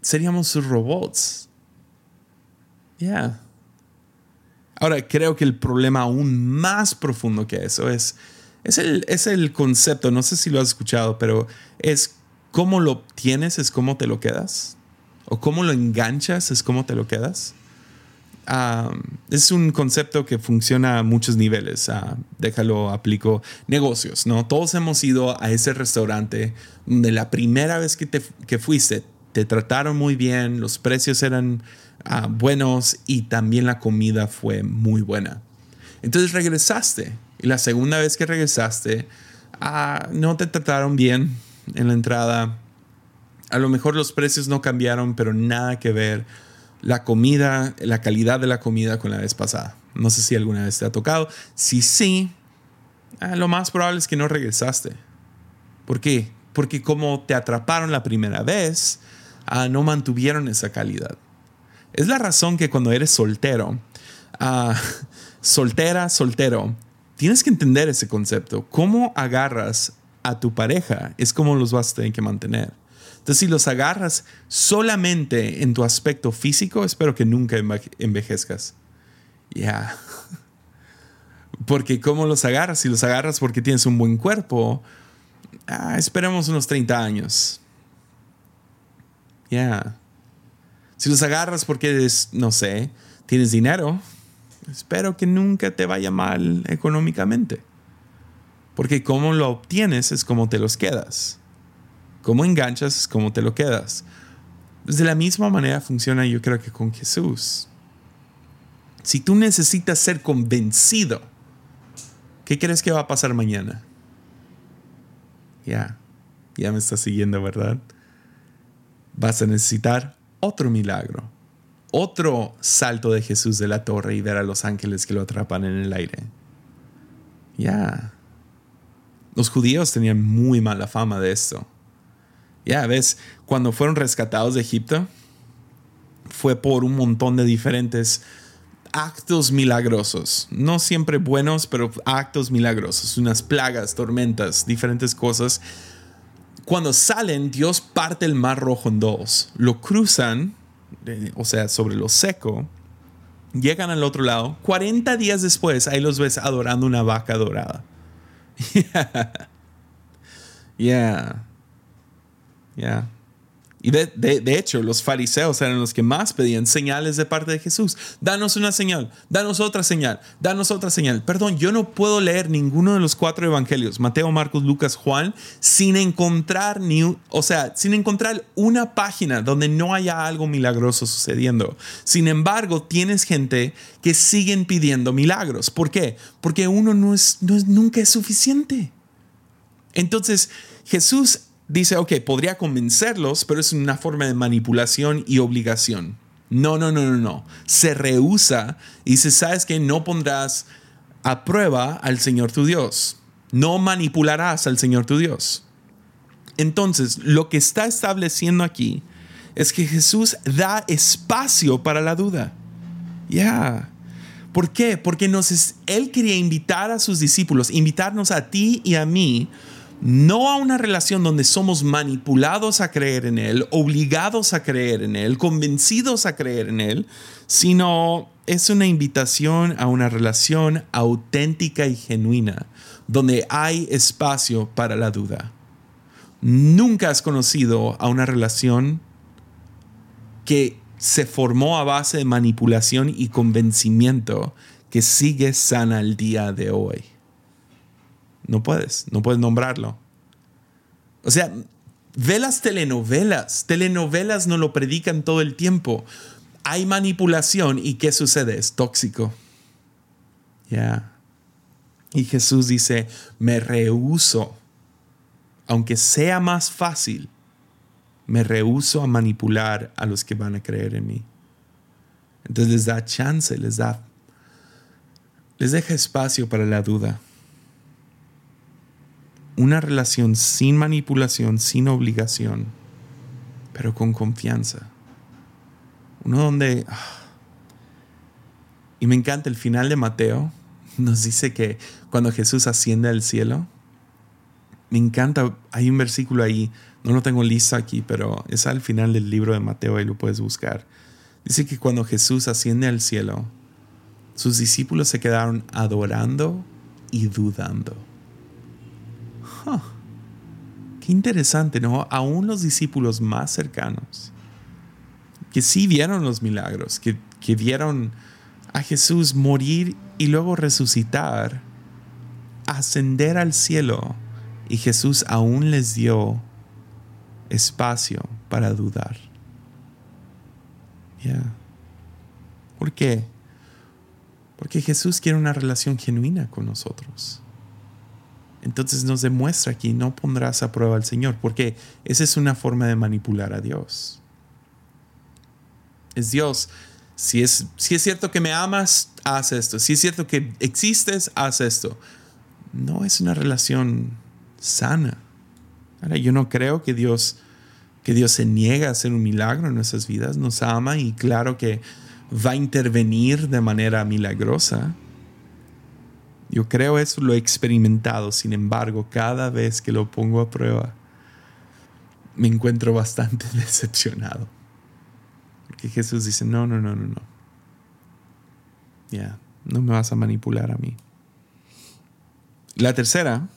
A: seríamos robots. Ya. Ahora, creo que el problema aún más profundo que eso es, es el, es el concepto, no sé si lo has escuchado, pero es cómo lo obtienes, es cómo te lo quedas. O cómo lo enganchas, es cómo te lo quedas es un concepto que funciona a muchos niveles. Uh, déjalo, aplico negocios, ¿no? Todos hemos ido a ese restaurante donde la primera vez que, que fuiste te trataron muy bien, los precios eran ah, buenos y también la comida fue muy buena. Entonces regresaste y la segunda vez que regresaste ah, no te trataron bien en la entrada. A lo mejor los precios no cambiaron, pero nada que ver la comida, la calidad de la comida con la vez pasada. No sé si alguna vez te ha tocado. Si sí, ah, lo más probable es que no regresaste. ¿Por qué? Porque como te atraparon la primera vez, ah, no mantuvieron esa calidad. Es la razón que cuando eres soltero, ah, soltera, soltero, tienes que entender ese concepto. Cómo agarras a tu pareja es como los vas a tener que mantener. Entonces, si los agarras solamente en tu aspecto físico, espero que nunca envejezcas. Ya. Porque ¿cómo los agarras? Si los agarras porque tienes un buen cuerpo, ah, esperemos unos 30 años. Ya. Si los agarras porque, no sé, tienes dinero, espero que nunca te vaya mal económicamente. Porque cómo lo obtienes es como te los quedas. Cómo enganchas cómo te lo quedas. Pues de la misma manera funciona yo creo que con Jesús. Si tú necesitas ser convencido, ¿qué crees que va a pasar mañana? Ya, ya me estás siguiendo, ¿verdad? Vas a necesitar otro milagro, otro salto de Jesús de la torre y ver a los ángeles que lo atrapan en el aire. Ya. Los judíos tenían muy mala fama de esto. Ya ves, cuando fueron rescatados de Egipto, fue por un montón de diferentes actos milagrosos. No siempre buenos, pero actos milagrosos. Unas plagas, tormentas, diferentes cosas. Cuando salen, Dios parte el mar rojo en dos. Lo cruzan, eh, o sea, sobre lo seco. Llegan al otro lado. 40 días después, ahí los ves adorando una vaca dorada. yeah. Ya. Y de, hecho, los fariseos eran los que más pedían señales de parte de Jesús. Danos una señal, danos otra señal, danos otra señal. Perdón, yo no puedo leer ninguno de los cuatro evangelios, Mateo, Marcos, Lucas, Juan, sin encontrar ni, o sea, sin encontrar una página donde no haya algo milagroso sucediendo. Sin embargo, tienes gente que siguen pidiendo milagros. ¿Por qué? Porque uno no es, no es nunca es suficiente. Entonces, Jesús dice, ok, podría convencerlos, pero es una forma de manipulación y obligación. No, no, no, no, no. Se rehúsa y dice, sabes que no pondrás a prueba al Señor tu Dios. No manipularás al Señor tu Dios. Entonces, lo que está estableciendo aquí es que Jesús da espacio para la duda. Ya. ¿Por qué? Porque nos, Él quería invitar a sus discípulos, invitarnos a ti y a mí no a una relación donde somos manipulados a creer en Él, obligados a creer en Él, convencidos a creer en Él, sino es una invitación a una relación auténtica y genuina, donde hay espacio para la duda. Nunca has conocido a una relación que se formó a base de manipulación y convencimiento que sigue sana el día de hoy. No puedes, no puedes nombrarlo. O sea, ve las telenovelas. Telenovelas no lo predican todo el tiempo. Hay manipulación y ¿qué sucede? Es tóxico. Ya. Y Jesús dice, me rehuso, aunque sea más fácil, me rehuso a manipular a los que van a creer en mí. Entonces les da chance, les da, les deja espacio para la duda. Una relación sin manipulación, sin obligación, pero con confianza. Uno donde... Ah, y me encanta el final de Mateo, nos dice que cuando Jesús asciende al cielo, me encanta, hay un versículo ahí, no lo tengo listo aquí, pero es al final del libro de Mateo y lo puedes buscar. Dice que cuando Jesús asciende al cielo, sus discípulos se quedaron adorando y dudando. Qué interesante, ¿no? Aún los discípulos más cercanos, que sí vieron los milagros, que, que vieron a Jesús morir y luego resucitar, ascender al cielo, y Jesús aún les dio espacio para dudar. ¿Por qué? Porque Jesús quiere una relación genuina con nosotros. Entonces nos demuestra que no pondrás a prueba al Señor, porque esa es una forma de manipular a Dios. Es Dios si es, si es cierto que me amas, haz esto. Si es cierto que existes, haz esto. No es una relación sana. Ahora, yo no creo que Dios, que Dios se niega a hacer un milagro en nuestras vidas. Nos ama y claro que va a intervenir de manera milagrosa. Yo creo eso, lo he experimentado. Sin embargo, cada vez que lo pongo a prueba, me encuentro bastante decepcionado. Que Jesús dice, no, no, no, no, no. Ya, no me vas a manipular a mí. La tercera,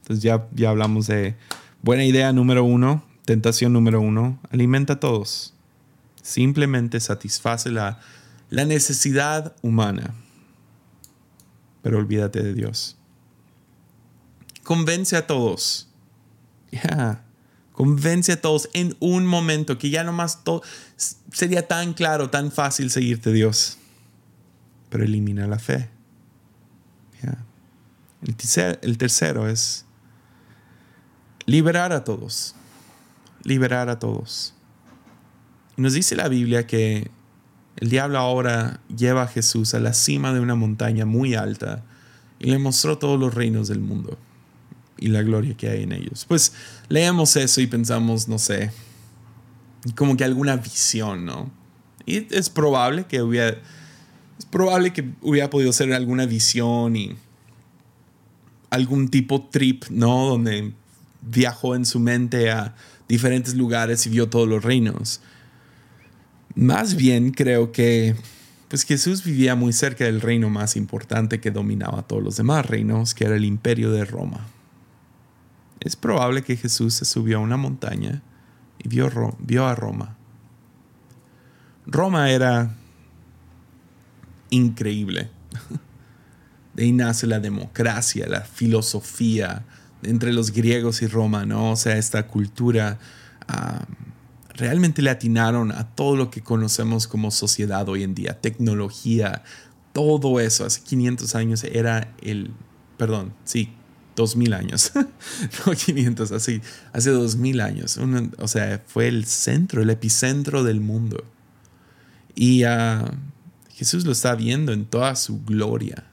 A: entonces ya, ya hablamos de buena idea número uno, tentación número uno, alimenta a todos. Simplemente satisface la, la necesidad humana, pero olvídate de Dios. Convence a todos. Ya, Convence a todos en un momento que ya nomás todo sería tan claro, tan fácil seguirte Dios. Pero elimina la fe. El, el tercero es liberar a todos. Liberar a todos. Nos dice la Biblia que el diablo ahora lleva a Jesús a la cima de una montaña muy alta y le mostró todos los reinos del mundo y la gloria que hay en ellos. Pues leemos eso y pensamos, no sé, como que alguna visión, ¿no? Y es probable que hubiera, es probable que hubiera podido ser alguna visión y algún tipo trip, ¿no? Donde viajó en su mente a diferentes lugares y vio todos los reinos. Más bien creo que pues Jesús vivía muy cerca del reino más importante que dominaba todos los demás reinos, que era el imperio de Roma es probable que Jesús se subió a una montaña y vio, a Roma. Roma era increíble. De ahí nace la democracia, la filosofía entre los griegos y Roma, ¿no? O sea, esta cultura ah, realmente le atinaron a todo lo que conocemos como sociedad hoy en día, tecnología, todo eso. Hace 500 años era el, perdón, sí, 2000 años, no 500, así, hace 2000 años. o sea, fue el centro, el epicentro del mundo. Y uh, Jesús lo está viendo en toda su gloria,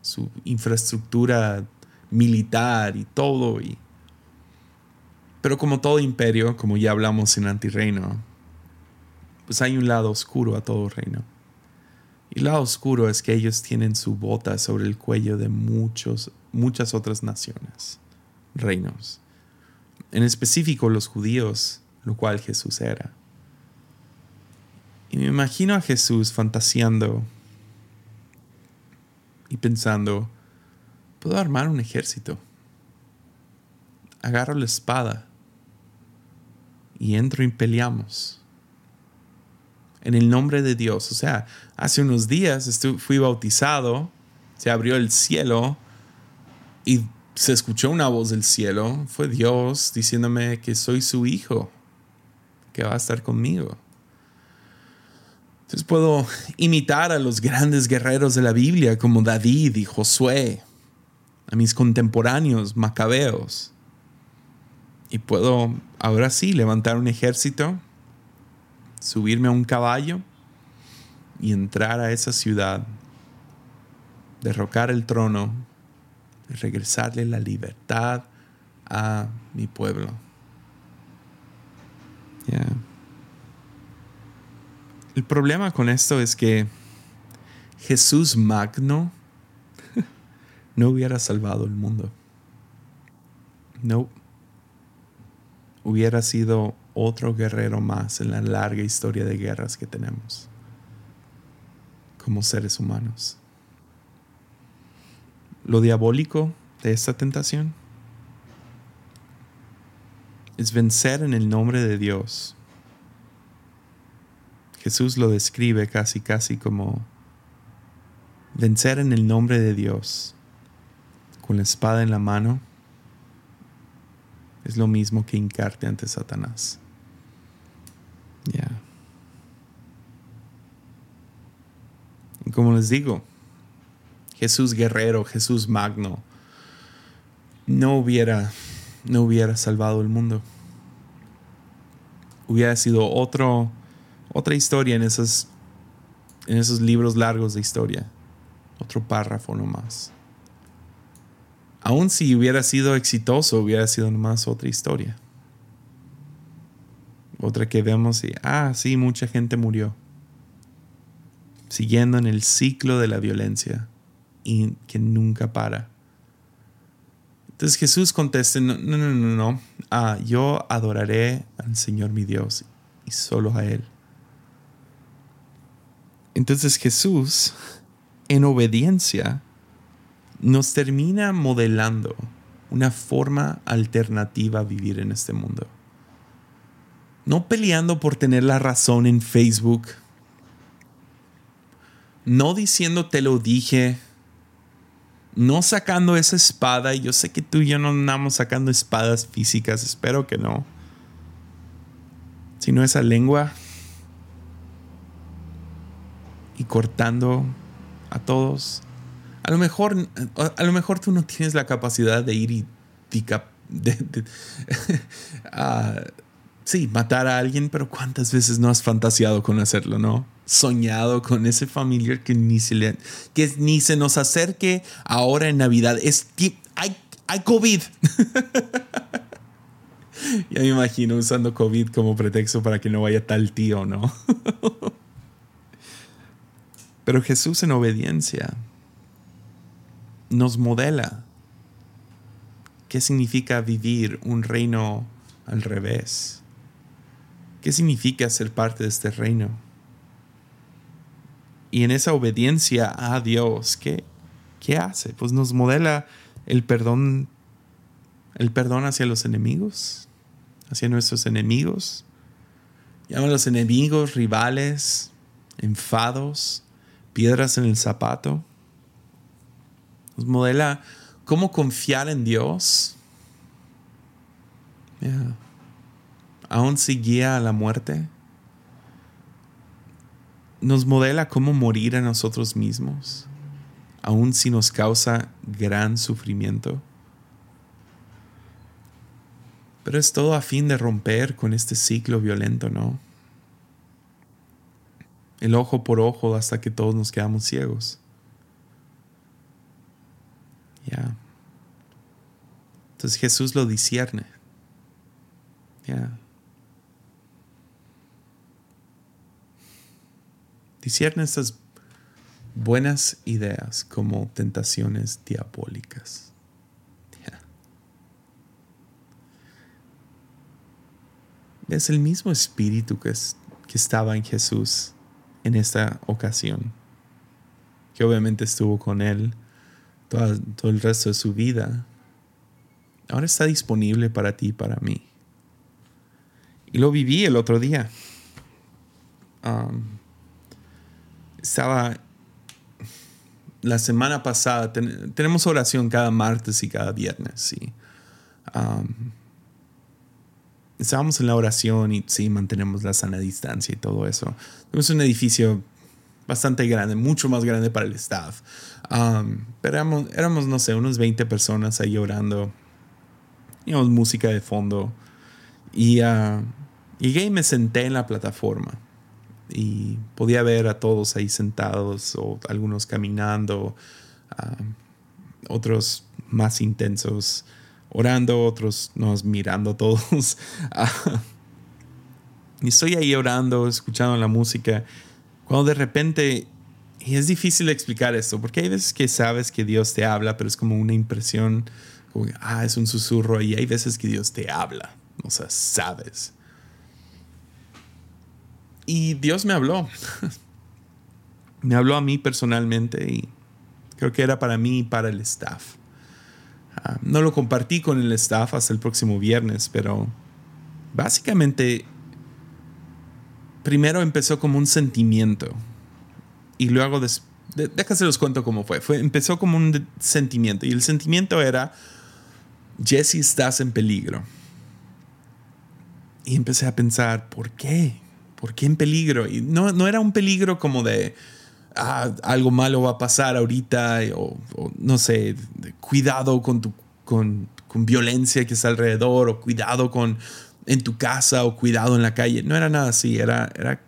A: su infraestructura militar y todo. Y, pero como todo imperio, como ya hablamos en Antirreino, pues hay un lado oscuro a todo reino. Y el lado oscuro es que ellos tienen su bota sobre el cuello de muchos muchas otras naciones, reinos. En específico los judíos, lo cual Jesús era. Y me imagino a Jesús fantaseando y pensando, puedo armar un ejército. Agarro la espada y entro y peleamos. En el nombre de Dios. O sea, hace unos días fui bautizado, se abrió el cielo y se escuchó una voz del cielo. Fue Dios diciéndome que soy su hijo, que va a estar conmigo. Entonces puedo imitar a los grandes guerreros de la Biblia como David y Josué, a mis contemporáneos macabeos. Y puedo ahora sí levantar un ejército, subirme a un caballo y entrar a esa ciudad, derrocar el trono regresarle la libertad a mi pueblo. El problema con esto es que Jesús Magno no hubiera salvado el mundo. No. Hubiera sido otro guerrero más en la larga historia de guerras que tenemos como seres humanos. Lo diabólico de esta tentación es vencer en el nombre de Dios. Jesús lo describe casi casi como vencer en el nombre de Dios con la espada en la mano es lo mismo que hincarte ante Satanás. Ya. Y como les digo, Jesús guerrero, Jesús magno, no hubiera, no hubiera salvado el mundo. Hubiera sido otro, otra historia en esos, en esos libros largos de historia. Otro párrafo nomás aun si hubiera sido exitoso, hubiera sido nomás otra historia. Otra que vemos y, ah, sí, mucha gente murió. Siguiendo en el ciclo de la violencia y que nunca para. Entonces Jesús contesta, no, no, no, no, no. Ah, yo adoraré al Señor mi Dios y solo a Él. Entonces Jesús, en obediencia, nos termina modelando una forma alternativa a vivir en este mundo. No peleando por tener la razón en Facebook. No diciendo te lo dije. No sacando esa espada. Yo sé que tú y yo no andamos sacando espadas físicas. Espero que no. Sino esa lengua. Y cortando a todos a lo mejor, a lo mejor tú no tienes la capacidad de ir y sí, matar a alguien, pero ¿cuántas veces no has fantaseado con hacerlo, no? Soñado con ese familiar que ni se, le, que ni se nos acerque ahora en Navidad. Es, hay, hay COVID. ya me imagino usando COVID como pretexto para que no vaya tal tío, ¿no? pero Jesús en obediencia nos modela qué significa vivir un reino al revés. ¿Qué significa ser parte de este reino? Y en esa obediencia a Dios, ¿qué, qué hace? Pues nos modela el perdón, el perdón hacia los enemigos, hacia nuestros enemigos. Llama a los enemigos, rivales, enfados, piedras en el zapato modela cómo confiar en Dios. Aún si guía a la muerte. Nos modela cómo morir a nosotros mismos, aun si nos causa gran sufrimiento. Pero es todo a fin de romper con este ciclo violento, ¿no? El ojo por ojo hasta que todos nos quedamos ciegos. Entonces Jesús lo discierne. Ya. Discierne estas buenas ideas como tentaciones diabólicas. Es el mismo espíritu que, que estaba en Jesús en esta ocasión, que obviamente estuvo con él todo, el resto de su vida, ahora está disponible para ti y para mí. Y lo viví el otro día. Um, estaba la semana pasada, tenemos oración cada martes y cada viernes. Um, estábamos en la oración y sí, mantenemos la sana distancia y todo eso. Tenemos un edificio bastante grande, mucho más grande para el staff. Um, pero éramos, no sé, unos 20 personas ahí orando. Teníamos música de fondo. Y, uh, y me senté en la plataforma y podía ver a todos ahí sentados o algunos caminando, otros más intensos orando, otros nos mirando todos. y estoy ahí orando, escuchando la música, cuando de repente, y es difícil explicar esto, porque hay veces que sabes que Dios te habla, pero es como una impresión, como, ah, es un susurro, y hay veces que Dios te habla, o sea, sabes. Y Dios me habló. me habló a mí personalmente y creo que era para mí y para el staff. Ah, no lo compartí con el staff hasta el próximo viernes, pero básicamente primero empezó como un sentimiento y luego des, déjase los cuento cómo fue. Empezó como un sentimiento y el sentimiento era Jesse estás en peligro. Y empecé a pensar, ¿por qué? ¿por qué en peligro? Y no, no era un peligro como de ah, algo malo va a pasar ahorita o, no sé, cuidado con, tu, con, con, violencia que está alrededor o cuidado con en tu casa o cuidado en la calle. No era nada así, era, era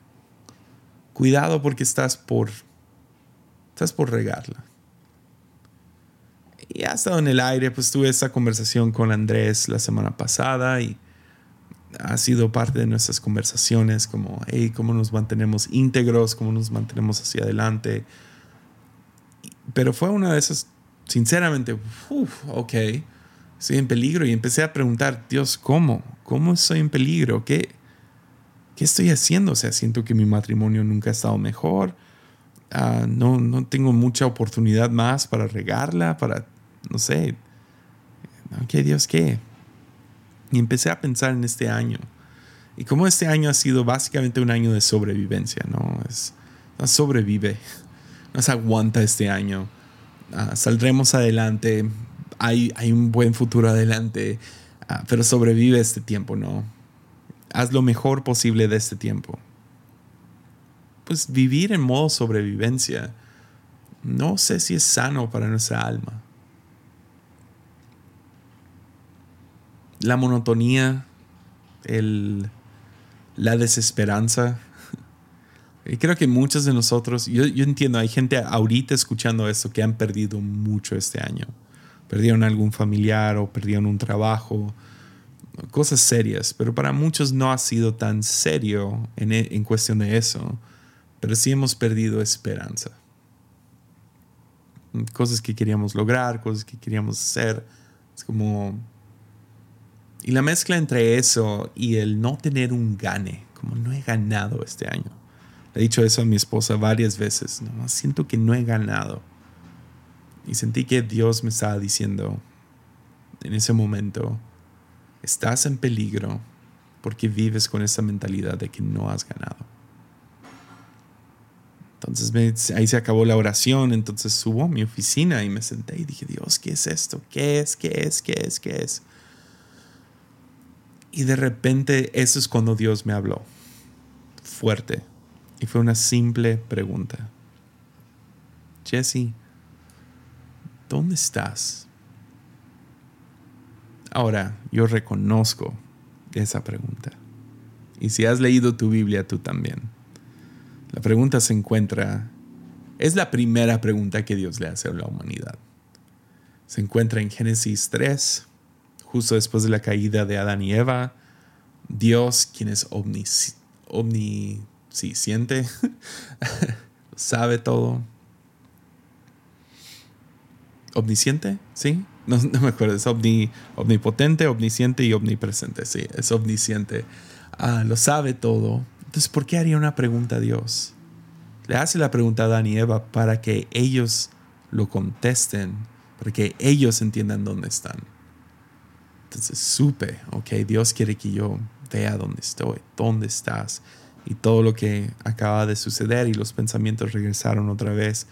A: cuidado porque estás por, estás por regarla. Y ha estado en el aire, pues tuve esta conversación con Andrés la semana pasada y ha sido parte de nuestras conversaciones, como, hey, cómo nos mantenemos íntegros, cómo nos mantenemos hacia adelante. Pero fue una de esas, sinceramente, ok, estoy en peligro. Y empecé a preguntar, Dios, ¿cómo? ¿Cómo estoy en peligro? ¿Qué, qué estoy haciendo? O sea, siento que mi matrimonio nunca ha estado mejor. Ah, no, no tengo mucha oportunidad más para regarla, para, no sé. ¿Qué Dios qué? Y empecé a pensar en este año. Y como este año ha sido básicamente un año de sobrevivencia, ¿no? Es, no sobrevive, no se aguanta este año. Ah, saldremos adelante, hay, hay, un buen futuro adelante, ah, pero sobrevive este tiempo, ¿no? Haz lo mejor posible de este tiempo. Pues vivir en modo sobrevivencia, no sé si es sano para nuestra alma. la monotonía, el, la desesperanza. Y creo que muchos de nosotros, yo, yo, entiendo, hay gente ahorita escuchando esto que han perdido mucho este año. Perdieron algún familiar o perdieron un trabajo, cosas serias, pero para muchos no ha sido tan serio en, e, en cuestión de eso, pero sí hemos perdido esperanza. Cosas que queríamos lograr, cosas que queríamos hacer. Es como y la mezcla entre eso y el no tener un gane, como no he ganado este año. Le he dicho eso a mi esposa varias veces, no, siento que no he ganado. Y sentí que Dios me estaba diciendo en ese momento, estás en peligro porque vives con esa mentalidad de que no has ganado. Entonces ahí se acabó la oración, entonces subo a mi oficina y me senté y dije, Dios, ¿qué es esto? ¿Qué es? ¿Qué es? ¿Qué es? ¿Qué es? Y de repente eso es cuando Dios me habló. Fuerte. Y fue una simple pregunta. Jesse, ¿dónde estás? Ahora, yo reconozco esa pregunta. Y si has leído tu Biblia, tú también. La pregunta se encuentra, es la primera pregunta que Dios le hace a la humanidad. Se encuentra en Génesis 3, justo después de la caída de Adán y Eva, Dios, quien es omnisciente, sabe todo. ¿Omnisciente? ¿Sí? No, me acuerdo, es omnipotente, omnisciente y omnipresente. Sí, es omnisciente. Ah, lo sabe todo. Entonces, ¿por qué haría una pregunta a Dios? Le hace la pregunta a Adán y Eva para que ellos lo contesten para que ellos entiendan dónde están. Entonces supe, ok, Dios quiere que yo vea dónde estoy, dónde estás y todo lo que acaba de suceder y los pensamientos regresaron otra vez.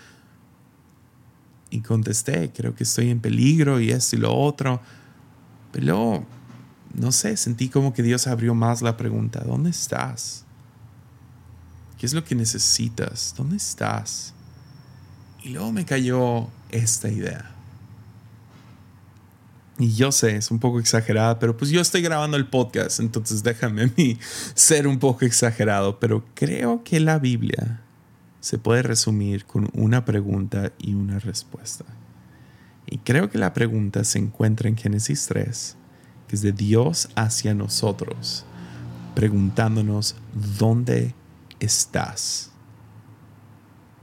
A: Y contesté, creo que estoy en peligro y esto y lo otro. Pero no sé, sentí como que Dios abrió más la pregunta, ¿dónde estás? ¿Qué es lo que necesitas? ¿Dónde estás? Y luego me cayó esta idea. Y yo sé, es un poco exagerada, pero pues yo estoy grabando el podcast, entonces déjame a mí ser un poco exagerado, pero creo que la Biblia se puede resumir con una pregunta y una respuesta. Y creo que la pregunta se encuentra en Génesis 3, que es de Dios hacia nosotros, preguntándonos, ¿dónde estás?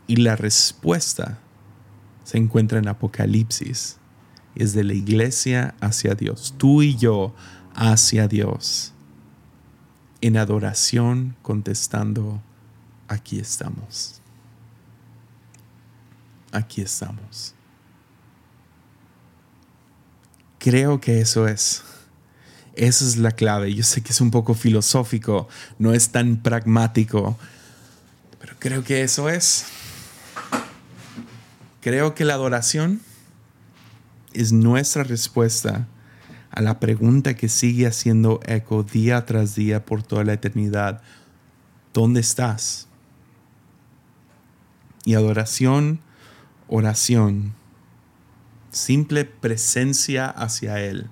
A: Y la respuesta se encuentra en Apocalipsis es de la iglesia hacia Dios, tú y yo hacia Dios, en adoración contestando, aquí estamos. Aquí estamos. Creo que eso es. Esa es la clave. Yo sé que es un poco filosófico, no es tan pragmático, pero creo que eso es. Creo que la adoración es nuestra respuesta a la pregunta que sigue haciendo eco día tras día por toda la eternidad. ¿Dónde estás? Y adoración, oración, simple presencia hacia Él.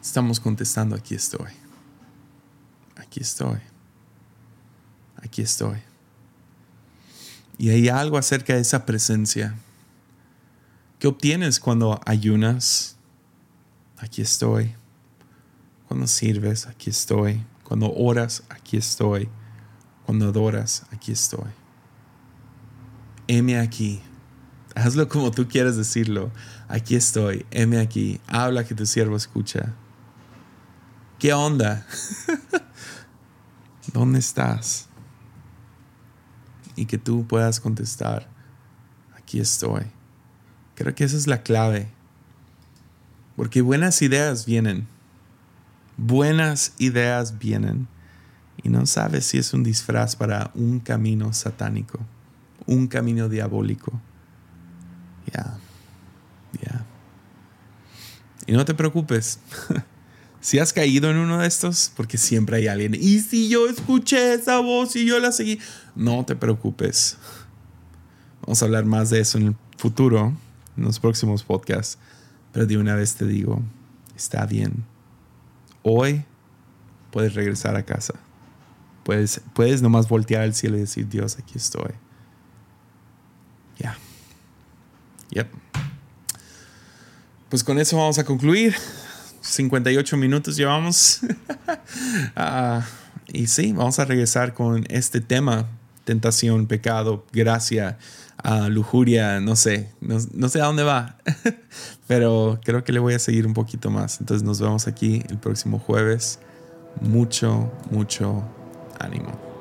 A: Estamos contestando, aquí estoy. Aquí estoy. Aquí estoy. Y hay algo acerca de esa presencia ¿Qué obtienes cuando ayunas? Aquí estoy. Cuando sirves, aquí estoy. Cuando oras, aquí estoy. Cuando adoras, aquí estoy. Heme aquí. Hazlo como tú quieras decirlo. Aquí estoy. Heme aquí. Habla que tu siervo escucha. ¿Qué onda? ¿Dónde estás? Y que tú puedas contestar. Aquí estoy. Creo que esa es la clave. Porque buenas ideas vienen. Buenas ideas vienen. Y no sabes si es un disfraz para un camino satánico, un camino diabólico. Ya, ya. Y no te preocupes. si has caído en uno de estos, porque siempre hay alguien, y si yo escuché esa voz y yo la seguí, no te preocupes. Vamos a hablar más de eso en el futuro en los próximos podcasts. Pero de una vez te digo, está bien. Hoy puedes regresar a casa. Puedes, puedes nomás voltear al cielo y decir, Dios, aquí estoy. Ya. Yep. Pues con eso vamos a concluir. 58 minutos llevamos. Ah, y sí, vamos a regresar con este tema, tentación, pecado, gracia a lujuria, no sé, no, sé a dónde va, pero creo que le voy a seguir un poquito más. Entonces nos vemos aquí el próximo jueves. Mucho, mucho ánimo.